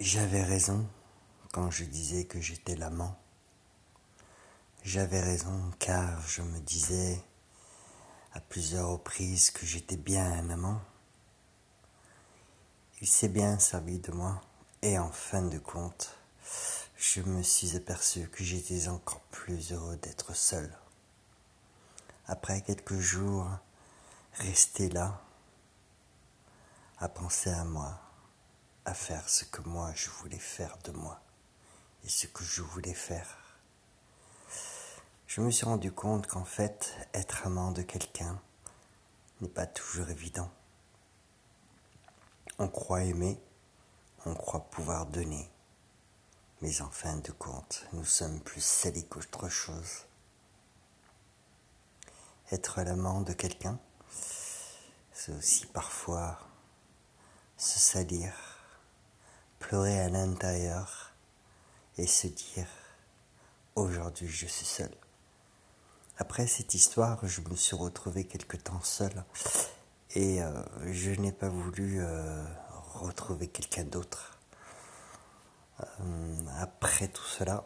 J'avais raison quand je disais que j'étais l'amant. J'avais raison car je me disais à plusieurs reprises que j'étais bien un amant. Il s'est bien servi de moi et en fin de compte, je me suis aperçu que j'étais encore plus heureux d'être seul. Après quelques jours, rester là, à penser à moi, à faire ce que moi je voulais faire de moi et ce que je voulais faire. Je me suis rendu compte qu'en fait, être amant de quelqu'un n'est pas toujours évident. On croit aimer, on croit pouvoir donner, mais en fin de compte, nous sommes plus salis qu'autre chose. Être l'amant de quelqu'un, c'est aussi parfois se salir pleurer à l'intérieur et se dire aujourd'hui je suis seul. Après cette histoire, je me suis retrouvé quelque temps seul et euh, je n'ai pas voulu euh, retrouver quelqu'un d'autre. Euh, après tout cela,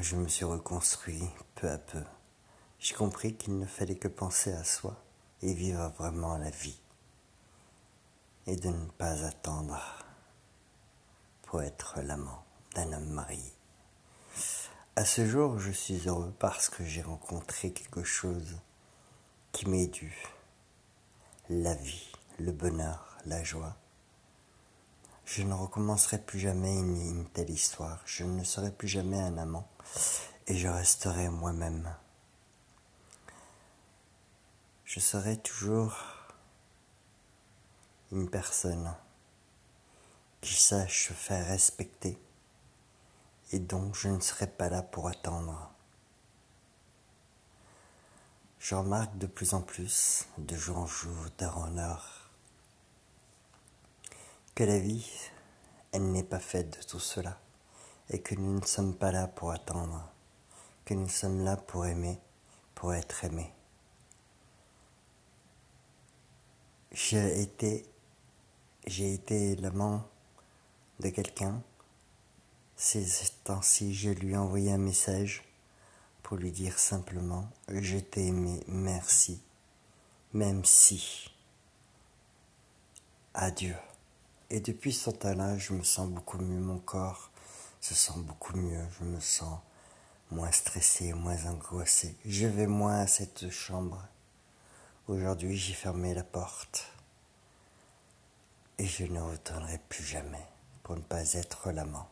je me suis reconstruit peu à peu. J'ai compris qu'il ne fallait que penser à soi et vivre vraiment la vie et de ne pas attendre être l'amant d'un homme marié. À ce jour, je suis heureux parce que j'ai rencontré quelque chose qui m'est dû. La vie, le bonheur, la joie. Je ne recommencerai plus jamais une telle histoire. Je ne serai plus jamais un amant et je resterai moi-même. Je serai toujours une personne qui sache faire respecter et dont je ne serai pas là pour attendre. Je remarque de plus en plus, de jour en jour, d'heure en heure, que la vie, elle n'est pas faite de tout cela, et que nous ne sommes pas là pour attendre, que nous sommes là pour aimer, pour être aimés. J'ai été, j'ai été l'amant de quelqu'un. Ces temps-ci, je lui ai envoyé un message pour lui dire simplement Je t'ai aimé, merci, même si. Adieu. Et depuis ce temps-là, je me sens beaucoup mieux, mon corps se sent beaucoup mieux, je me sens moins stressé, moins angoissé. Je vais moins à cette chambre. Aujourd'hui, j'ai fermé la porte et je ne retournerai plus jamais pour ne pas être l'amant.